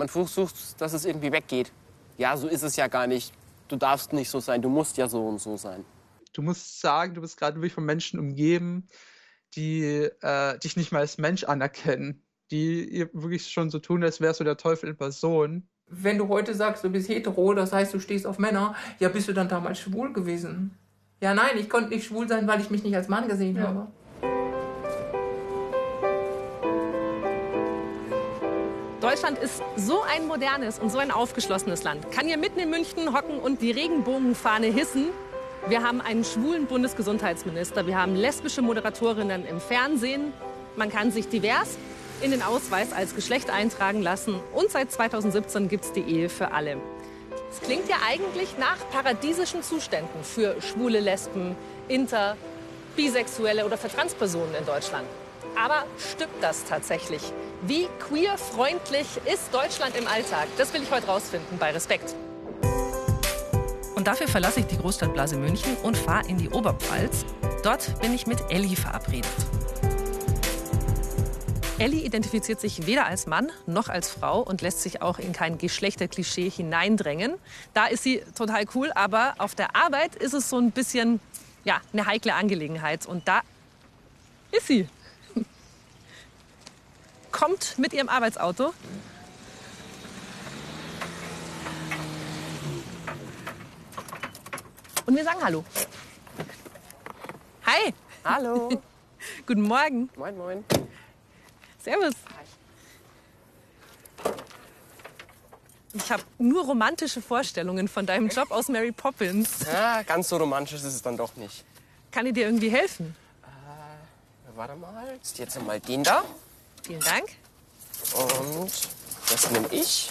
Man versucht, dass es irgendwie weggeht. Ja, so ist es ja gar nicht. Du darfst nicht so sein, du musst ja so und so sein. Du musst sagen, du bist gerade wirklich von Menschen umgeben, die äh, dich nicht mal als Mensch anerkennen, die wirklich schon so tun, als wärst du der Teufel in Person. Wenn du heute sagst, du bist hetero, das heißt, du stehst auf Männer, ja, bist du dann damals schwul gewesen? Ja, nein, ich konnte nicht schwul sein, weil ich mich nicht als Mann gesehen ja. habe. Deutschland ist so ein modernes und so ein aufgeschlossenes Land. Kann hier mitten in München hocken und die Regenbogenfahne hissen. Wir haben einen schwulen Bundesgesundheitsminister. Wir haben lesbische Moderatorinnen im Fernsehen. Man kann sich divers in den Ausweis als Geschlecht eintragen lassen. Und seit 2017 gibt es die Ehe für alle. Es klingt ja eigentlich nach paradiesischen Zuständen für schwule Lesben, Inter, Bisexuelle oder für Transpersonen in Deutschland. Aber stimmt das tatsächlich? Wie queer-freundlich ist Deutschland im Alltag? Das will ich heute rausfinden bei Respekt. Und dafür verlasse ich die Großstadtblase München und fahre in die Oberpfalz. Dort bin ich mit Elli verabredet. Ellie identifiziert sich weder als Mann noch als Frau und lässt sich auch in kein Geschlechterklischee hineindrängen. Da ist sie total cool, aber auf der Arbeit ist es so ein bisschen ja, eine heikle Angelegenheit. Und da ist sie. Kommt mit ihrem Arbeitsauto. Und wir sagen Hallo. Hi. Hallo. Guten Morgen. Moin, moin. Servus. Ich habe nur romantische Vorstellungen von deinem Job aus Mary Poppins. Ja, ganz so romantisch ist es dann doch nicht. Kann ich dir irgendwie helfen? Äh, warte mal, jetzt jetzt einmal den da. Vielen Dank. Und das nehme ich.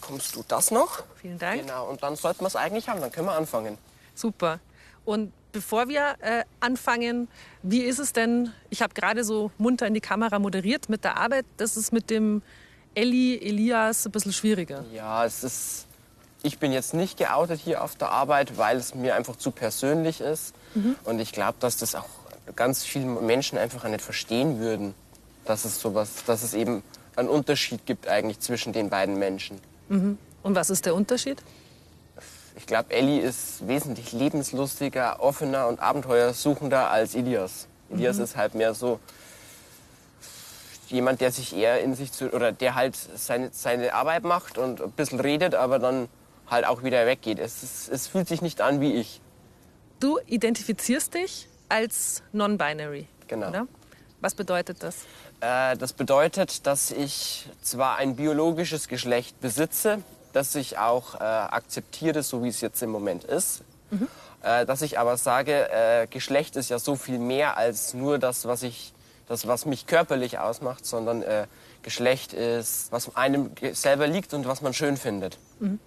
Kommst du das noch? Vielen Dank. Genau, und dann sollten wir es eigentlich haben, dann können wir anfangen. Super. Und bevor wir äh, anfangen, wie ist es denn? Ich habe gerade so munter in die Kamera moderiert mit der Arbeit. Das ist mit dem Elli, Elias ein bisschen schwieriger. Ja, es ist. Ich bin jetzt nicht geoutet hier auf der Arbeit, weil es mir einfach zu persönlich ist. Mhm. Und ich glaube, dass das auch ganz viele Menschen einfach nicht verstehen würden, dass es sowas, dass es eben einen Unterschied gibt eigentlich zwischen den beiden Menschen. Mhm. Und was ist der Unterschied? Ich glaube, Ellie ist wesentlich lebenslustiger, offener und abenteuersuchender als Elias. Elias mhm. ist halt mehr so jemand, der sich eher in sich zu, oder der halt seine, seine Arbeit macht und ein bisschen redet, aber dann halt auch wieder weggeht. Es, ist, es fühlt sich nicht an wie ich. Du identifizierst dich als non-binary. Genau. Oder? Was bedeutet das? Äh, das bedeutet, dass ich zwar ein biologisches Geschlecht besitze, das ich auch äh, akzeptiere, so wie es jetzt im Moment ist. Mhm. Äh, dass ich aber sage, äh, Geschlecht ist ja so viel mehr als nur das, was ich, das, was mich körperlich ausmacht, sondern äh, Geschlecht ist, was einem selber liegt und was man schön findet. Mhm.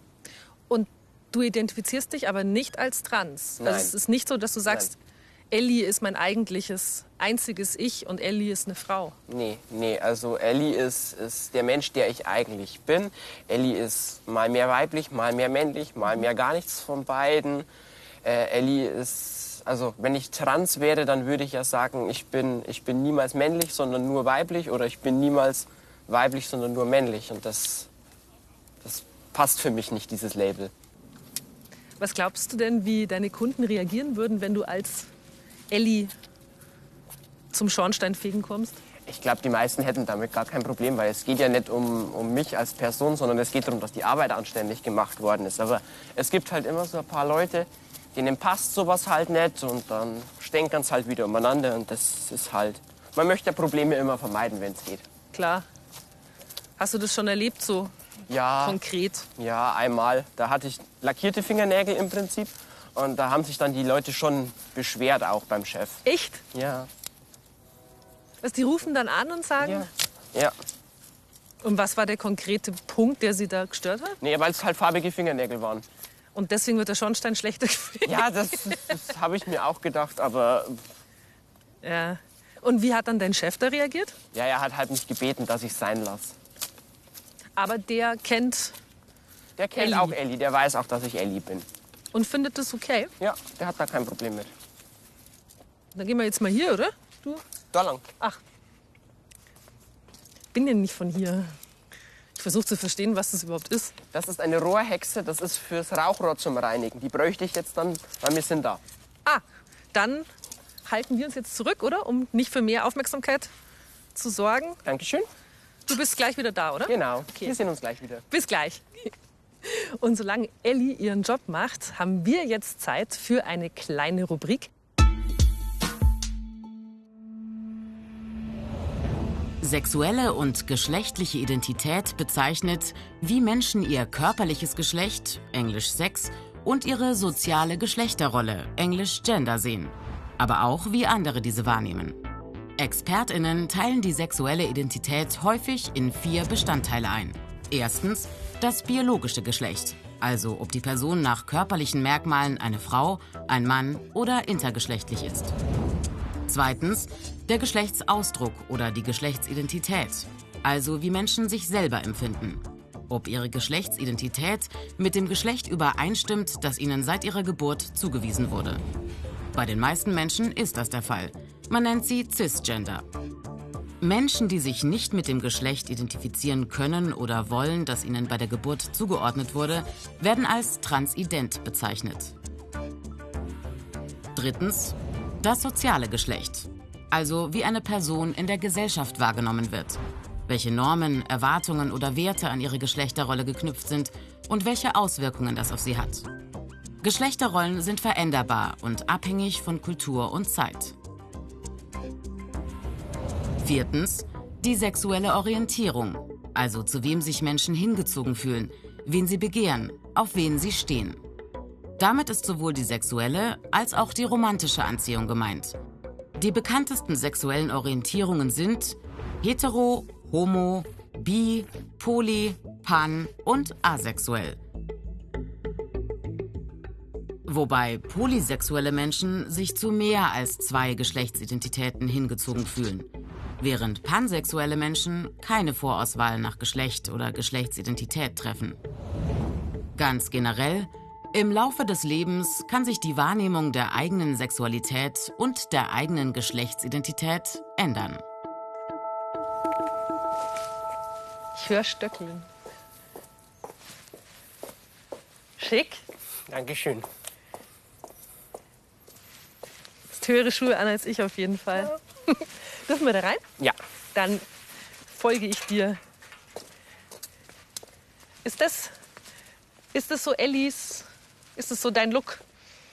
Und du identifizierst dich aber nicht als trans. Nein. Also es ist nicht so, dass du sagst, Nein. Ellie ist mein eigentliches, einziges Ich und Ellie ist eine Frau. Nee, nee, also Ellie ist, ist der Mensch, der ich eigentlich bin. Ellie ist mal mehr weiblich, mal mehr männlich, mal mehr gar nichts von beiden. Äh, Ellie ist, also wenn ich trans wäre, dann würde ich ja sagen, ich bin, ich bin niemals männlich, sondern nur weiblich oder ich bin niemals weiblich, sondern nur männlich. Und das, das passt für mich nicht, dieses Label. Was glaubst du denn, wie deine Kunden reagieren würden, wenn du als Elli zum Schornsteinfegen kommst? Ich glaube, die meisten hätten damit gar kein Problem, weil es geht ja nicht um, um mich als Person, sondern es geht darum, dass die Arbeit anständig gemacht worden ist. Aber es gibt halt immer so ein paar Leute, denen passt sowas halt nicht und dann stänkern es halt wieder umeinander und das ist halt... Man möchte ja Probleme immer vermeiden, wenn es geht. Klar. Hast du das schon erlebt, so ja, konkret? Ja, einmal. Da hatte ich lackierte Fingernägel im Prinzip und da haben sich dann die Leute schon beschwert, auch beim Chef. Echt? Ja. Was, die rufen dann an und sagen? Ja. ja. Und was war der konkrete Punkt, der Sie da gestört hat? Nee, weil es halt farbige Fingernägel waren. Und deswegen wird der Schornstein schlechter gefegt? Ja, das, das habe ich mir auch gedacht, aber... Ja. Und wie hat dann dein Chef da reagiert? Ja, er hat halt mich gebeten, dass ich es sein lasse. Aber der kennt... Der kennt Ellie. auch Ellie, der weiß auch, dass ich Ellie bin. Und findet das okay? Ja, der hat da kein Problem mit. Dann gehen wir jetzt mal hier, oder? Du? Da lang. Ach. Bin ja nicht von hier. Ich versuche zu verstehen, was das überhaupt ist. Das ist eine Rohrhexe, das ist fürs Rauchrohr zum Reinigen. Die bräuchte ich jetzt dann, weil wir sind da. Ah, dann halten wir uns jetzt zurück, oder? Um nicht für mehr Aufmerksamkeit zu sorgen. Dankeschön. Du bist gleich wieder da, oder? Genau, Okay. wir sehen uns gleich wieder. Bis gleich. Und solange Ellie ihren Job macht, haben wir jetzt Zeit für eine kleine Rubrik. Sexuelle und geschlechtliche Identität bezeichnet, wie Menschen ihr körperliches Geschlecht, englisch Sex, und ihre soziale Geschlechterrolle, englisch Gender sehen. Aber auch, wie andere diese wahrnehmen. ExpertInnen teilen die sexuelle Identität häufig in vier Bestandteile ein. Erstens das biologische Geschlecht, also ob die Person nach körperlichen Merkmalen eine Frau, ein Mann oder intergeschlechtlich ist. Zweitens der Geschlechtsausdruck oder die Geschlechtsidentität, also wie Menschen sich selber empfinden. Ob ihre Geschlechtsidentität mit dem Geschlecht übereinstimmt, das ihnen seit ihrer Geburt zugewiesen wurde. Bei den meisten Menschen ist das der Fall. Man nennt sie Cisgender. Menschen, die sich nicht mit dem Geschlecht identifizieren können oder wollen, das ihnen bei der Geburt zugeordnet wurde, werden als transident bezeichnet. Drittens das soziale Geschlecht, also wie eine Person in der Gesellschaft wahrgenommen wird, welche Normen, Erwartungen oder Werte an ihre Geschlechterrolle geknüpft sind und welche Auswirkungen das auf sie hat. Geschlechterrollen sind veränderbar und abhängig von Kultur und Zeit. Viertens die sexuelle Orientierung, also zu wem sich Menschen hingezogen fühlen, wen sie begehren, auf wen sie stehen. Damit ist sowohl die sexuelle als auch die romantische Anziehung gemeint. Die bekanntesten sexuellen Orientierungen sind hetero, homo, bi, poly, pan und asexuell. Wobei polysexuelle Menschen sich zu mehr als zwei Geschlechtsidentitäten hingezogen fühlen, während pansexuelle Menschen keine Vorauswahl nach Geschlecht oder Geschlechtsidentität treffen. Ganz generell, im Laufe des Lebens kann sich die Wahrnehmung der eigenen Sexualität und der eigenen Geschlechtsidentität ändern. Ich höre Stöckeln. Schick. Dankeschön. Hast höhere Schuhe an als ich auf jeden Fall. Dürfen wir da rein? Ja, Dann folge ich dir. Ist das, ist das so Ellis, ist das so dein Look?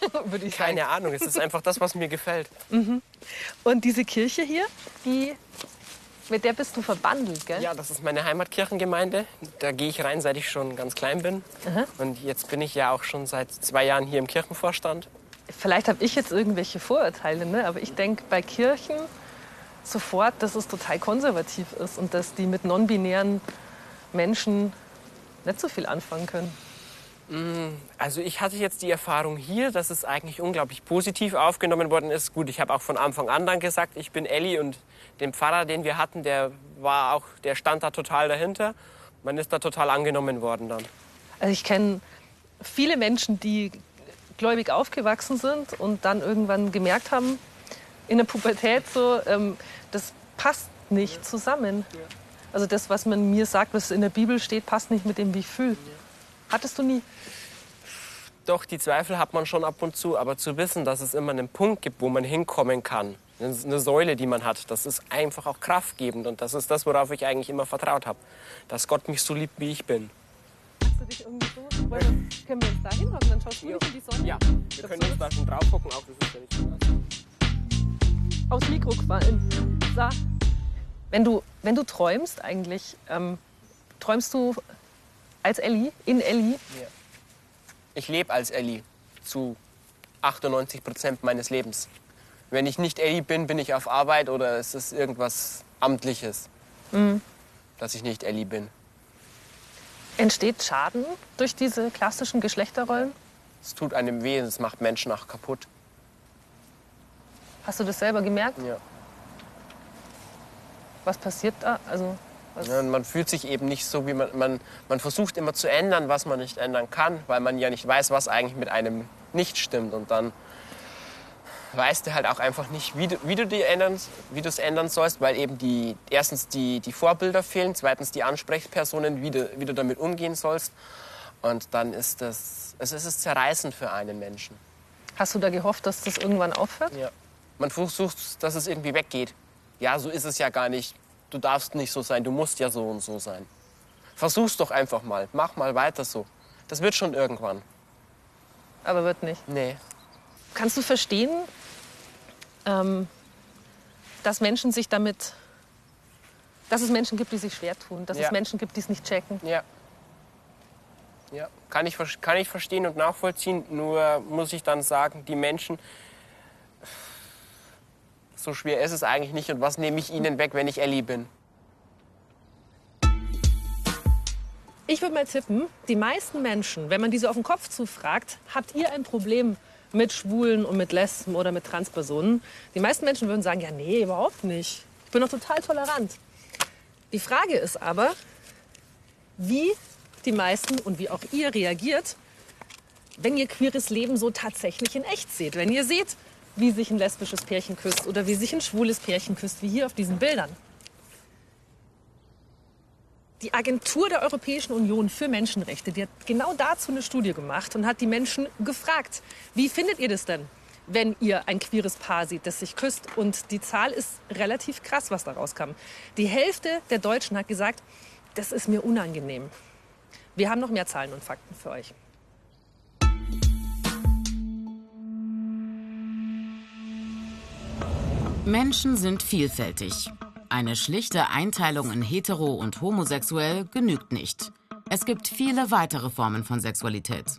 Würde ich sagen. keine Ahnung, es ist einfach das, was mir gefällt. Und diese Kirche hier, die, mit der bist du verbandelt, gell? Ja, das ist meine Heimatkirchengemeinde. Da gehe ich rein, seit ich schon ganz klein bin. Und jetzt bin ich ja auch schon seit zwei Jahren hier im Kirchenvorstand. Vielleicht habe ich jetzt irgendwelche Vorurteile, ne? aber ich denke bei Kirchen sofort, dass es total konservativ ist und dass die mit non-binären Menschen nicht so viel anfangen können. Also ich hatte jetzt die Erfahrung hier, dass es eigentlich unglaublich positiv aufgenommen worden ist. Gut, ich habe auch von Anfang an dann gesagt, ich bin Elli und den Pfarrer, den wir hatten, der war auch, der stand da total dahinter. Man ist da total angenommen worden dann. Also ich kenne viele Menschen, die gläubig aufgewachsen sind und dann irgendwann gemerkt haben, in der Pubertät so, ähm, das passt nicht zusammen. Also das, was man mir sagt, was in der Bibel steht, passt nicht mit dem, wie ich fühle. Hattest du nie? Doch, die Zweifel hat man schon ab und zu, aber zu wissen, dass es immer einen Punkt gibt, wo man hinkommen kann, eine Säule, die man hat, das ist einfach auch kraftgebend und das ist das, worauf ich eigentlich immer vertraut habe, dass Gott mich so liebt, wie ich bin. Hast du dich irgendwie so? Können wir uns da hinhocken? Dann schaust du nicht in die Sonne. Ja, wir können uns da schon drauf gucken, auch das ist ja nicht so nass. Aufs Mikro gefallen. So. Wenn du, wenn du träumst eigentlich, ähm, träumst du als Ellie, in Ellie? Ich lebe als Elli zu 98 Prozent meines Lebens. Wenn ich nicht Elli bin, bin ich auf Arbeit oder es ist irgendwas Amtliches, dass ich nicht Elli bin. Entsteht Schaden durch diese klassischen Geschlechterrollen? Es tut einem weh, es macht Menschen auch kaputt. Hast du das selber gemerkt? Ja. Was passiert da? Also, Ja, man fühlt sich eben nicht so, wie man, man. Man versucht immer zu ändern, was man nicht ändern kann, weil man ja nicht weiß, was eigentlich mit einem nicht stimmt. Und dann weißt du halt auch einfach nicht, wie du, wie du die ändern, wie du es ändern sollst, weil eben die erstens die, die Vorbilder fehlen, zweitens die Ansprechpersonen, wie du, wie du damit umgehen sollst. Und dann ist das, also es ist zerreißend für einen Menschen. Hast du da gehofft, dass das irgendwann aufhört? Ja. Man versucht, dass es irgendwie weggeht. Ja, so ist es ja gar nicht. Du darfst nicht so sein, du musst ja so und so sein. Versuch's doch einfach mal. Mach mal weiter so. Das wird schon irgendwann. Aber wird nicht. Nee. Kannst du verstehen, ähm, dass Menschen sich damit, dass es Menschen gibt, die sich schwer tun, dass Ja. es Menschen gibt, die es nicht checken? Ja. Ja, kann ich, kann ich verstehen und nachvollziehen. Nur muss ich dann sagen, die Menschen, so schwer ist es eigentlich nicht. Und was nehme ich ihnen weg, wenn ich Ellie bin? Ich würde mal tippen, die meisten Menschen, wenn man diese auf den Kopf zufragt, habt ihr ein Problem mit Schwulen und mit Lesben oder mit Transpersonen? Die meisten Menschen würden sagen, ja, nee, überhaupt nicht. Ich bin doch total tolerant. Die Frage ist aber, wie die meisten und wie auch ihr reagiert, wenn ihr queeres Leben so tatsächlich in echt seht. Wenn ihr seht, wie sich ein lesbisches Pärchen küsst oder wie sich ein schwules Pärchen küsst, wie hier auf diesen Bildern. Die Agentur der Europäischen Union für Menschenrechte, die hat genau dazu eine Studie gemacht und hat die Menschen gefragt, wie findet ihr das denn, wenn ihr ein queeres Paar seht, das sich küsst? Und die Zahl ist relativ krass, was da rauskam. Die Hälfte der Deutschen hat gesagt, das ist mir unangenehm. Wir haben noch mehr Zahlen und Fakten für euch. Menschen sind vielfältig. Eine schlichte Einteilung in hetero und homosexuell genügt nicht. Es gibt viele weitere Formen von Sexualität.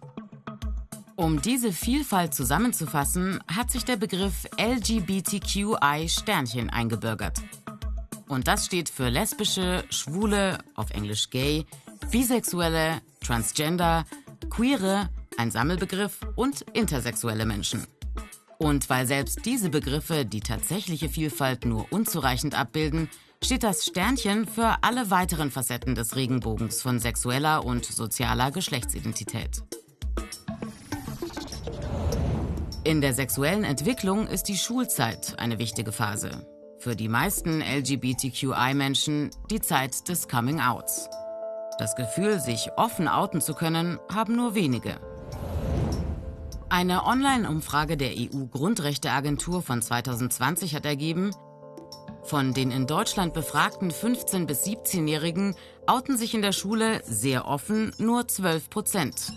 Um diese Vielfalt zusammenzufassen, hat sich der Begriff LGBTQI Sternchen eingebürgert. Und das steht für lesbische, schwule, auf Englisch gay, bisexuelle, transgender, queere, ein Sammelbegriff und intersexuelle Menschen. Und weil selbst diese Begriffe die tatsächliche Vielfalt nur unzureichend abbilden, steht das Sternchen für alle weiteren Facetten des Regenbogens von sexueller und sozialer Geschlechtsidentität. In der sexuellen Entwicklung ist die Schulzeit eine wichtige Phase. Für die meisten LGBTQI-Menschen die Zeit des Coming-Outs. Das Gefühl, sich offen outen zu können, haben nur wenige. Eine Online-Umfrage der EU-Grundrechteagentur von 2020 hat ergeben, von den in Deutschland befragten 15- bis 17-Jährigen outen sich in der Schule sehr offen nur 12 Prozent.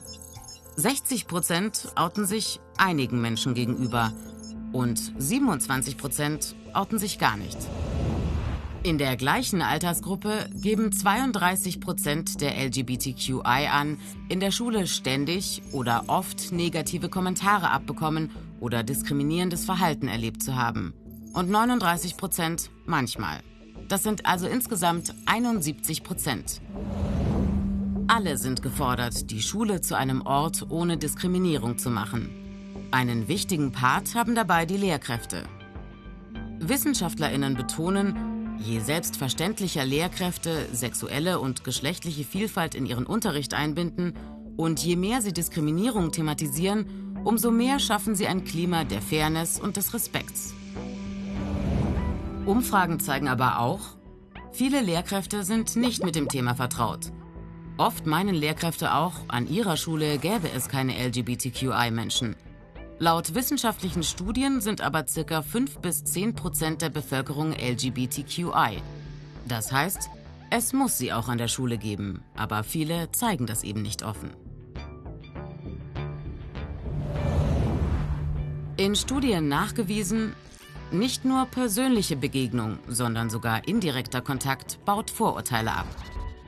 60 Prozent outen sich einigen Menschen gegenüber und 27 Prozent outen sich gar nicht. In der gleichen Altersgruppe geben 32 Prozent der LGBTQI an, in der Schule ständig oder oft negative Kommentare abbekommen oder diskriminierendes Verhalten erlebt zu haben. Und 39 Prozent manchmal. Das sind also insgesamt 71 Prozent. Alle sind gefordert, die Schule zu einem Ort ohne Diskriminierung zu machen. Einen wichtigen Part haben dabei die Lehrkräfte. Wissenschaftlerinnen betonen, je selbstverständlicher Lehrkräfte sexuelle und geschlechtliche Vielfalt in ihren Unterricht einbinden und je mehr sie Diskriminierung thematisieren, umso mehr schaffen sie ein Klima der Fairness und des Respekts. Umfragen zeigen aber auch, viele Lehrkräfte sind nicht mit dem Thema vertraut. Oft meinen Lehrkräfte auch, an ihrer Schule gäbe es keine LGBTQI-Menschen. Laut wissenschaftlichen Studien sind aber ca. 5 bis 10 Prozent der Bevölkerung LGBTQI. Das heißt, es muss sie auch an der Schule geben, aber viele zeigen das eben nicht offen. In Studien nachgewiesen, nicht nur persönliche Begegnung, sondern sogar indirekter Kontakt baut Vorurteile ab.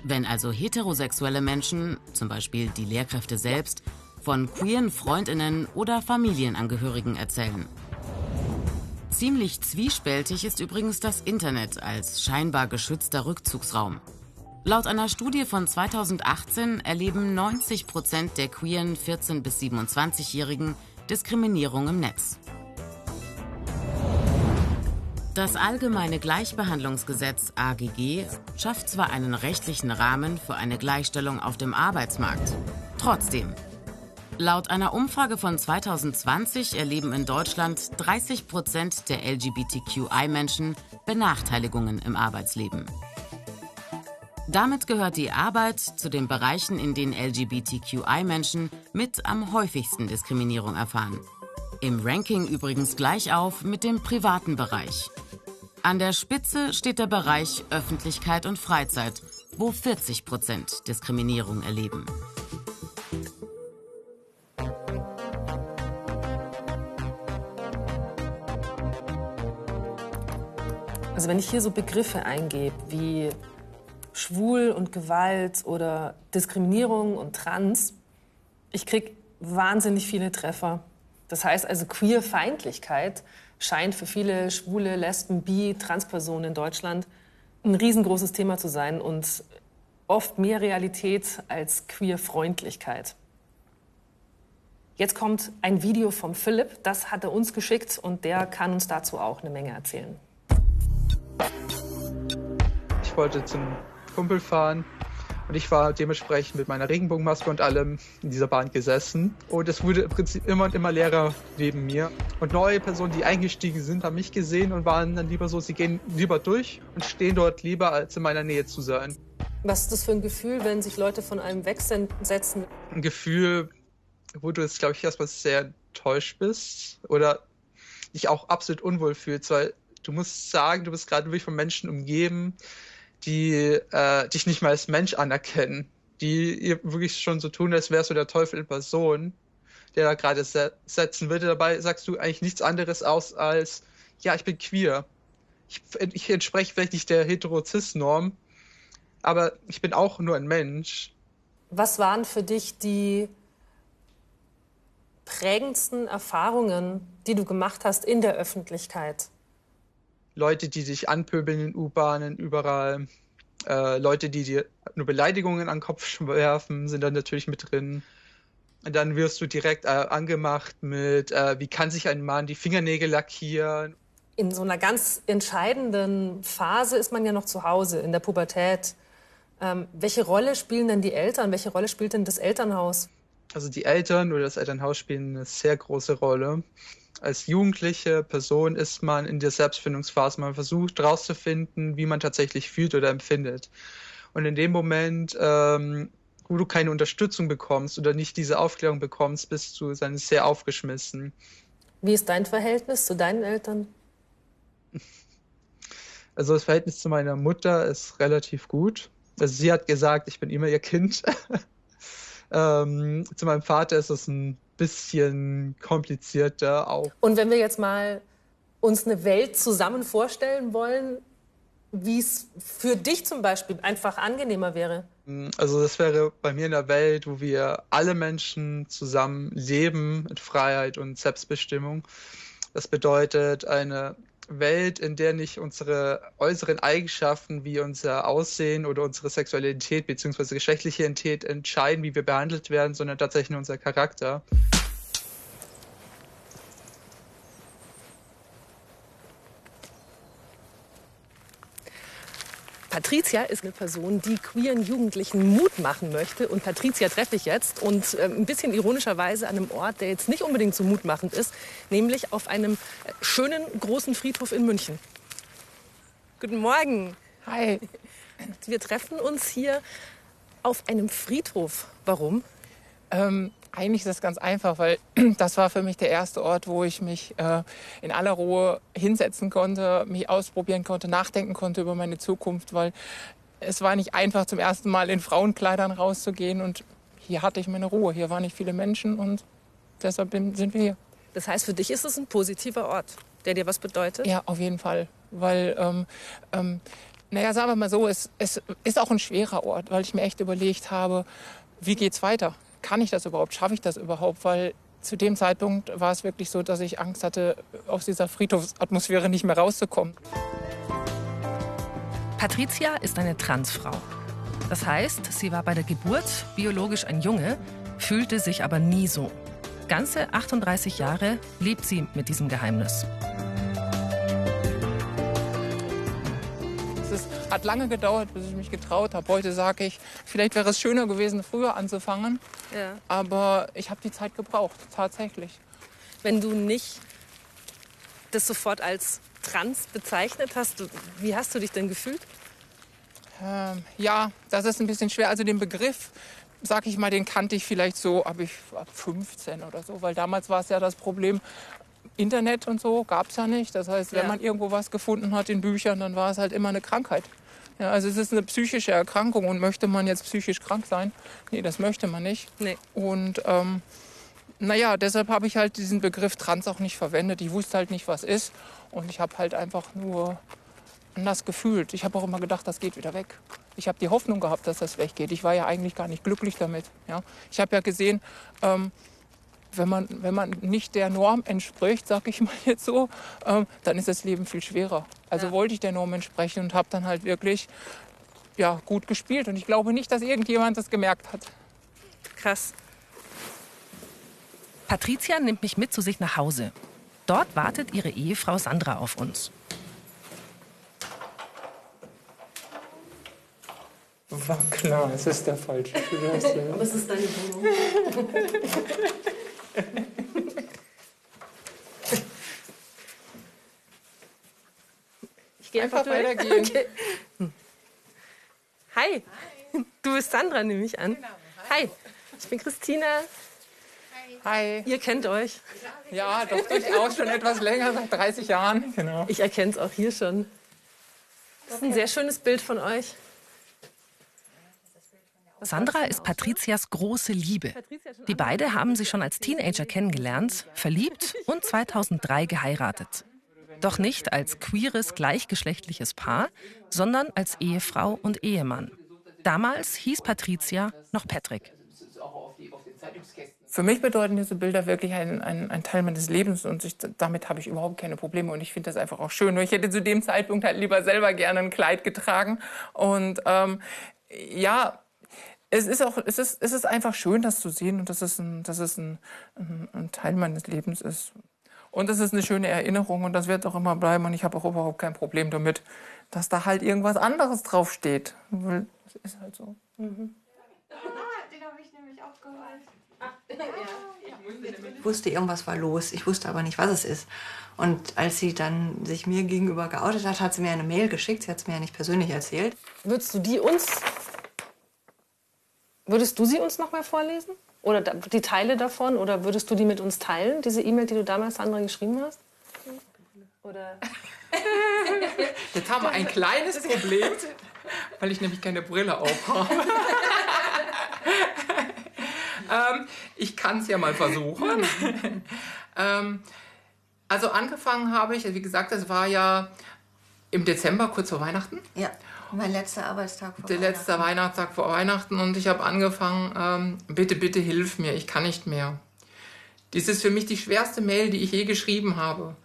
Wenn also heterosexuelle Menschen, zum Beispiel die Lehrkräfte selbst, von queeren Freundinnen oder Familienangehörigen erzählen. Ziemlich zwiespältig ist übrigens das Internet als scheinbar geschützter Rückzugsraum. Laut einer Studie von 2018 erleben 90 Prozent der queeren 14- bis 27-Jährigen Diskriminierung im Netz. Das Allgemeine Gleichbehandlungsgesetz AGG schafft zwar einen rechtlichen Rahmen für eine Gleichstellung auf dem Arbeitsmarkt. Trotzdem, Laut einer Umfrage von 2020 erleben in Deutschland 30 Prozent der LGBTQI-Menschen Benachteiligungen im Arbeitsleben. Damit gehört die Arbeit zu den Bereichen, in denen LGBTQI-Menschen mit am häufigsten Diskriminierung erfahren. Im Ranking übrigens gleich auf mit dem privaten Bereich. An der Spitze steht der Bereich Öffentlichkeit und Freizeit, wo 40 Prozent Diskriminierung erleben. Also wenn ich hier so Begriffe eingebe wie schwul und Gewalt oder Diskriminierung und Trans, ich kriege wahnsinnig viele Treffer. Das heißt also Queerfeindlichkeit scheint für viele schwule, Lesben, Bi, Transpersonen in Deutschland ein riesengroßes Thema zu sein und oft mehr Realität als Queerfreundlichkeit. Jetzt kommt ein Video vom Philipp, das hat er uns geschickt und der kann uns dazu auch eine Menge erzählen. Ich wollte zum Kumpel fahren und ich war dementsprechend mit meiner Regenbogenmaske und allem in dieser Bahn gesessen. Und es wurde im Prinzip immer und immer leerer neben mir. Und neue Personen, die eingestiegen sind, haben mich gesehen und waren dann lieber so, sie gehen lieber durch und stehen dort lieber, als in meiner Nähe zu sein. Was ist das für ein Gefühl, wenn sich Leute von einem wegsetzen? Ein Gefühl, wo du jetzt, glaube ich, erstmal sehr enttäuscht bist oder dich auch absolut unwohl fühlst, weil du musst sagen, du bist gerade wirklich von Menschen umgeben, die äh, dich nicht mal als Mensch anerkennen, die wirklich schon so tun, als wärst du der Teufel in Person, der da gerade se setzen würde. Dabei sagst du eigentlich nichts anderes aus als, ja, ich bin queer. Ich, ich entspreche vielleicht nicht der Heterozis-Norm, aber ich bin auch nur ein Mensch. Was waren für dich die prägendsten Erfahrungen, die du gemacht hast in der Öffentlichkeit? Leute, die dich anpöbeln in U-Bahnen, überall. Äh, Leute, die dir nur Beleidigungen an den Kopf werfen, sind dann natürlich mit drin. Und dann wirst du direkt äh, angemacht mit, äh, wie kann sich ein Mann die Fingernägel lackieren. In so einer ganz entscheidenden Phase ist man ja noch zu Hause, in der Pubertät. Ähm, welche Rolle spielen denn die Eltern? Welche Rolle spielt denn das Elternhaus? Also die Eltern oder das Elternhaus spielen eine sehr große Rolle als jugendliche Person ist man in der Selbstfindungsphase. Man versucht herauszufinden, wie man tatsächlich fühlt oder empfindet. Und in dem Moment, ähm, wo du keine Unterstützung bekommst oder nicht diese Aufklärung bekommst, bist du dann sehr aufgeschmissen. Wie ist dein Verhältnis zu deinen Eltern? Also das Verhältnis zu meiner Mutter ist relativ gut. Also sie hat gesagt, ich bin immer ihr Kind. ähm, zu meinem Vater ist es ein bisschen komplizierter auch. Und wenn wir jetzt mal uns eine Welt zusammen vorstellen wollen, wie es für dich zum Beispiel einfach angenehmer wäre? Also das wäre bei mir in der Welt, wo wir alle Menschen zusammen leben mit Freiheit und Selbstbestimmung. Das bedeutet eine Welt, in der nicht unsere äußeren Eigenschaften wie unser Aussehen oder unsere Sexualität bzw. geschlechtliche Identität entscheiden, wie wir behandelt werden, sondern tatsächlich unser Charakter. Patricia ist eine Person, die queeren Jugendlichen Mut machen möchte. Und Patricia treffe ich jetzt und äh, ein bisschen ironischerweise an einem Ort, der jetzt nicht unbedingt so mutmachend ist, nämlich auf einem äh, schönen großen Friedhof in München. Guten Morgen. Hi. Wir treffen uns hier auf einem Friedhof. Warum? Ähm, eigentlich ist das ganz einfach, weil das war für mich der erste Ort, wo ich mich äh, in aller Ruhe hinsetzen konnte, mich ausprobieren konnte, nachdenken konnte über meine Zukunft, weil es war nicht einfach, zum ersten Mal in Frauenkleidern rauszugehen und hier hatte ich meine Ruhe. Hier waren nicht viele Menschen und deshalb bin, sind wir hier. Das heißt, für dich ist es ein positiver Ort, der dir was bedeutet? Ja, auf jeden Fall, weil ähm, ähm, naja, sagen wir mal so, es, es ist auch ein schwerer Ort, weil ich mir echt überlegt habe, wie geht's weiter? Kann ich das überhaupt, schaffe ich das überhaupt? Weil zu dem Zeitpunkt war es wirklich so, dass ich Angst hatte, aus dieser Friedhofsatmosphäre nicht mehr rauszukommen. Patricia ist eine Transfrau. Das heißt, sie war bei der Geburt biologisch ein Junge, fühlte sich aber nie so. Ganze 38 Jahre lebt sie mit diesem Geheimnis. Hat lange gedauert, bis ich mich getraut habe. Heute sage ich, vielleicht wäre es schöner gewesen, früher anzufangen. Ja. Aber ich habe die Zeit gebraucht, tatsächlich. Wenn du nicht das sofort als trans bezeichnet hast, wie hast du dich denn gefühlt? Ähm, ja, das ist ein bisschen schwer. Also den Begriff, sag ich mal, den kannte ich vielleicht so ab ich ab 15 oder so, weil damals war es ja das Problem, Internet und so gab es ja nicht. Das heißt, wenn ja. man irgendwo was gefunden hat in Büchern, dann war es halt immer eine Krankheit. Ja, also es ist eine psychische Erkrankung und möchte man jetzt psychisch krank sein? Nee, das möchte man nicht. Nee. Und ähm, naja, deshalb habe ich halt diesen Begriff Trans auch nicht verwendet. Ich wusste halt nicht, was ist. Und ich habe halt einfach nur anders gefühlt. Ich habe auch immer gedacht, das geht wieder weg. Ich habe die Hoffnung gehabt, dass das weggeht. Ich war ja eigentlich gar nicht glücklich damit. Ja? Ich habe ja gesehen, ähm, wenn man, wenn man nicht der Norm entspricht, sag ich mal jetzt so, ähm, dann ist das Leben viel schwerer. Also ja. wollte ich der Norm entsprechen und habe dann halt wirklich ja, gut gespielt. Und ich glaube nicht, dass irgendjemand das gemerkt hat. Krass. Patricia nimmt mich mit zu sich nach Hause. Dort wartet ihre Ehefrau Sandra auf uns. War klar, es ist der falsche Schlüssel. Aber es ist deine Wohnung. gehe einfach, einfach weitergehen. Okay. Hi. Hi. Du bist Sandra, nehme ich an. Genau. Hi. Ich bin Christina. Hi. Ihr kennt euch. Ja, doch durchaus schon etwas länger, seit 30 Jahren. Genau. Ich erkenne es auch hier schon. Das ist ein sehr schönes Bild von euch. Sandra ist Patrizias große Liebe. Die beiden haben sich schon als Teenager kennengelernt, verliebt und 2003 geheiratet. Doch nicht als queeres, gleichgeschlechtliches Paar, sondern als Ehefrau und Ehemann. Damals hieß Patricia noch Patrick. Für mich bedeuten diese Bilder wirklich ein, ein, ein Teil meines Lebens und ich, damit habe ich überhaupt keine Probleme und ich finde das einfach auch schön. Ich hätte zu dem Zeitpunkt halt lieber selber gerne ein Kleid getragen und ähm, ja, es ist auch, es ist, es ist einfach schön, das zu sehen und dass es ein, dass es ein, ein, ein Teil meines Lebens ist. Und es ist eine schöne Erinnerung und das wird auch immer bleiben und ich habe auch überhaupt kein Problem damit, dass da halt irgendwas anderes draufsteht. Das ist halt so. Mhm. Ah, den habe ich nämlich auch. Ich wusste, irgendwas war los. Ich wusste aber nicht, was es ist. Und als sie dann sich mir gegenüber geoutet hat, hat sie mir eine Mail geschickt. Sie hat es mir ja nicht persönlich erzählt. Würdest du die uns Würdest du sie uns noch mal vorlesen? Oder die Teile davon? Oder würdest du die mit uns teilen, diese E-Mail, die du damals Sandra geschrieben hast? Oder? Jetzt haben wir ein kleines Problem, weil ich nämlich keine Brille auf habe. ähm, ich kann es ja mal versuchen. ähm, also angefangen habe ich, wie gesagt, das war ja im Dezember, kurz vor Weihnachten. Ja. Mein letzter Arbeitstag vor Der letzte Weihnachtstag vor Weihnachten und ich habe angefangen, ähm, bitte, bitte hilf mir, ich kann nicht mehr. Dies ist für mich die schwerste Mail, die ich je geschrieben habe.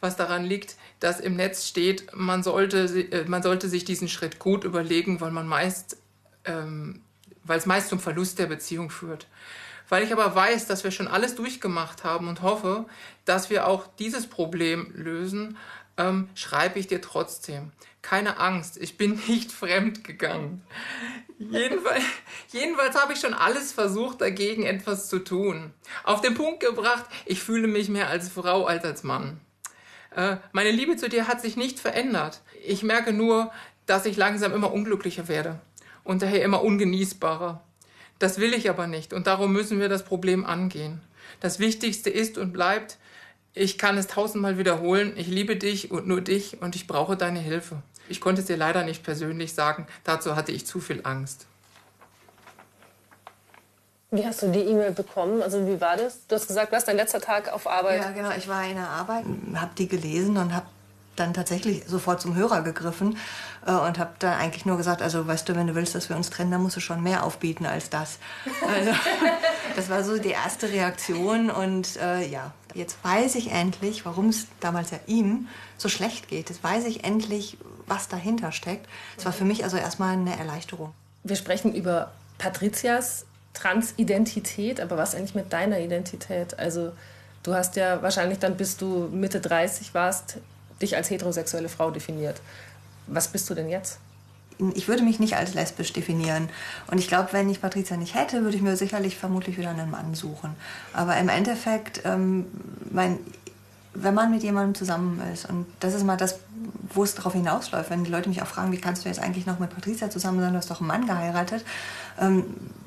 Was daran liegt, dass im Netz steht, man sollte, äh, man sollte sich diesen Schritt gut überlegen, weil man meist, ähm, weil es meist zum Verlust der Beziehung führt. Weil ich aber weiß, dass wir schon alles durchgemacht haben und hoffe, dass wir auch dieses Problem lösen, ähm, schreibe ich dir trotzdem. Keine Angst, ich bin nicht fremd gegangen. Jedenfalls, jedenfalls habe ich schon alles versucht, dagegen etwas zu tun. Auf den Punkt gebracht, ich fühle mich mehr als Frau als als Mann. Äh, meine Liebe zu dir hat sich nicht verändert. Ich merke nur, dass ich langsam immer unglücklicher werde und daher immer ungenießbarer. Das will ich aber nicht und darum müssen wir das Problem angehen. Das Wichtigste ist und bleibt, ich kann es tausendmal wiederholen, ich liebe dich und nur dich und ich brauche deine Hilfe. Ich konnte es dir leider nicht persönlich sagen, dazu hatte ich zu viel Angst. Wie hast du die E-Mail bekommen? Also wie war das? Du hast gesagt, was dein letzter Tag auf Arbeit? Ja, genau. Ich war in der Arbeit, habe die gelesen und habe dann tatsächlich sofort zum Hörer gegriffen äh, und habe dann eigentlich nur gesagt, also weißt du, wenn du willst, dass wir uns trennen, dann musst du schon mehr aufbieten als das. Also, das war so die erste Reaktion und äh, ja, jetzt weiß ich endlich, warum es damals ja ihm so schlecht geht. Jetzt weiß ich endlich, was dahinter steckt. Es war für mich also erstmal eine Erleichterung. Wir sprechen über Patrizias Transidentität, aber was eigentlich mit deiner Identität? Also du hast ja wahrscheinlich dann, bis du Mitte 30 warst, dich als heterosexuelle Frau definiert. Was bist du denn jetzt? Ich würde mich nicht als lesbisch definieren. Und ich glaube, wenn ich Patricia nicht hätte, würde ich mir sicherlich vermutlich wieder einen Mann suchen. Aber im Endeffekt, ähm, mein, wenn man mit jemandem zusammen ist, und das ist mal das, wo es darauf hinausläuft, wenn die Leute mich auch fragen, wie kannst du jetzt eigentlich noch mit Patricia zusammen sein, du hast doch einen Mann geheiratet. Ähm,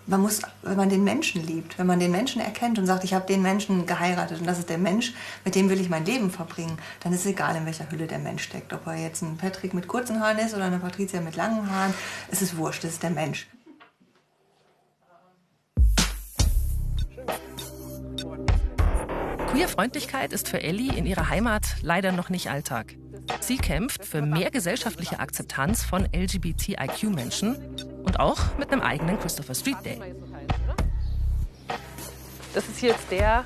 man muss, wenn man den Menschen liebt, wenn man den Menschen erkennt und sagt, ich habe den Menschen geheiratet und das ist der Mensch, mit dem will ich mein Leben verbringen, dann ist es egal, in welcher Hülle der Mensch steckt. Ob er jetzt ein Patrick mit kurzen Haaren ist oder eine Patricia mit langen Haaren, es ist wurscht, es ist der Mensch. Queerfreundlichkeit ist für Ellie in ihrer Heimat leider noch nicht Alltag. Sie kämpft für mehr gesellschaftliche Akzeptanz von LGBTIQ-Menschen und auch mit einem eigenen Christopher Street Day. Das ist hier jetzt der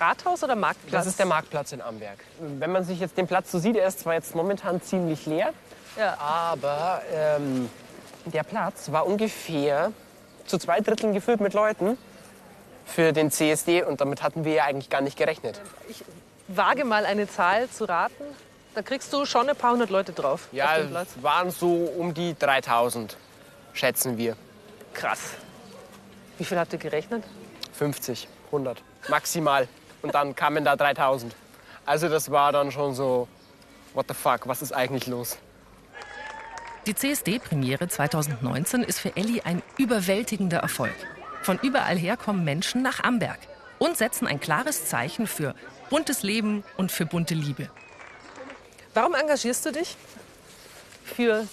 Rathaus oder Marktplatz? Das ist der Marktplatz in Amberg. Wenn man sich jetzt den Platz so sieht, er ist zwar jetzt momentan ziemlich leer, Ja. aber ähm, der Platz war ungefähr zu zwei Dritteln gefüllt mit Leuten für den CSD und damit hatten wir ja eigentlich gar nicht gerechnet. Ich wage mal eine Zahl zu raten. Da kriegst du schon ein paar hundert Leute drauf Ja, auf dem Platz. es waren so um die 3000, schätzen wir. Krass. Wie viel habt ihr gerechnet? 50, 100, maximal. Und dann kamen da 3000. Also das war dann schon so, what the fuck, was ist eigentlich los? Die CSD-Premiere 2019 ist für Elli ein überwältigender Erfolg. Von überall her kommen Menschen nach Amberg und setzen ein klares Zeichen für buntes Leben und für bunte Liebe. Warum engagierst du dich für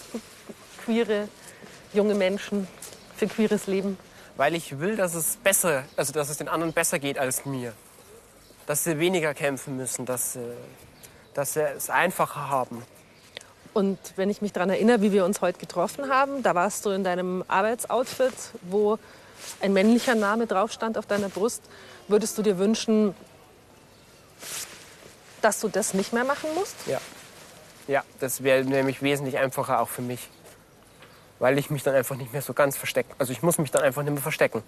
queere junge Menschen, für queeres Leben? Weil ich will, dass es besser, also dass es den anderen besser geht als mir. Dass sie weniger kämpfen müssen, dass sie, dass sie es einfacher haben. Und wenn ich mich daran erinnere, wie wir uns heute getroffen haben, da warst du in deinem Arbeitsoutfit, wo ein männlicher Name drauf stand auf deiner Brust. Würdest du dir wünschen, dass du das nicht mehr machen musst? Ja. Ja, das wäre nämlich wesentlich einfacher auch für mich. Weil ich mich dann einfach nicht mehr so ganz verstecke. Also ich muss mich dann einfach nicht mehr verstecken.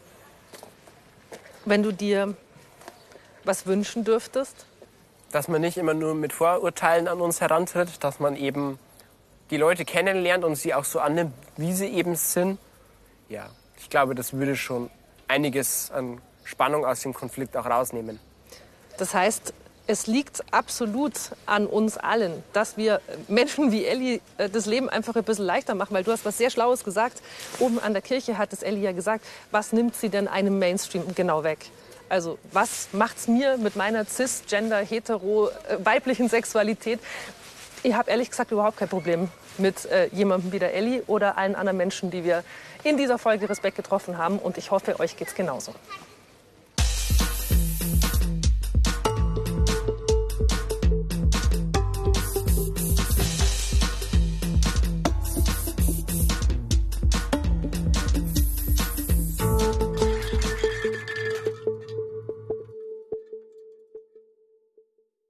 Wenn du dir was wünschen dürftest? Dass man nicht immer nur mit Vorurteilen an uns herantritt, dass man eben die Leute kennenlernt und sie auch so annimmt, wie sie eben sind. Ja, ich glaube, das würde schon einiges an Spannung aus dem Konflikt auch rausnehmen. Das heißt, es liegt absolut an uns allen, dass wir Menschen wie Elli äh, das Leben einfach ein bisschen leichter machen, weil du hast was sehr Schlaues gesagt. Oben an der Kirche hat es Elli ja gesagt, was nimmt sie denn einem Mainstream genau weg? Also was macht's mir mit meiner cis, gender, hetero, äh, weiblichen Sexualität? Ich habe ehrlich gesagt überhaupt kein Problem mit äh, jemandem wie der Elli oder allen anderen Menschen, die wir in dieser Folge Respekt getroffen haben. Und ich hoffe, euch geht's genauso.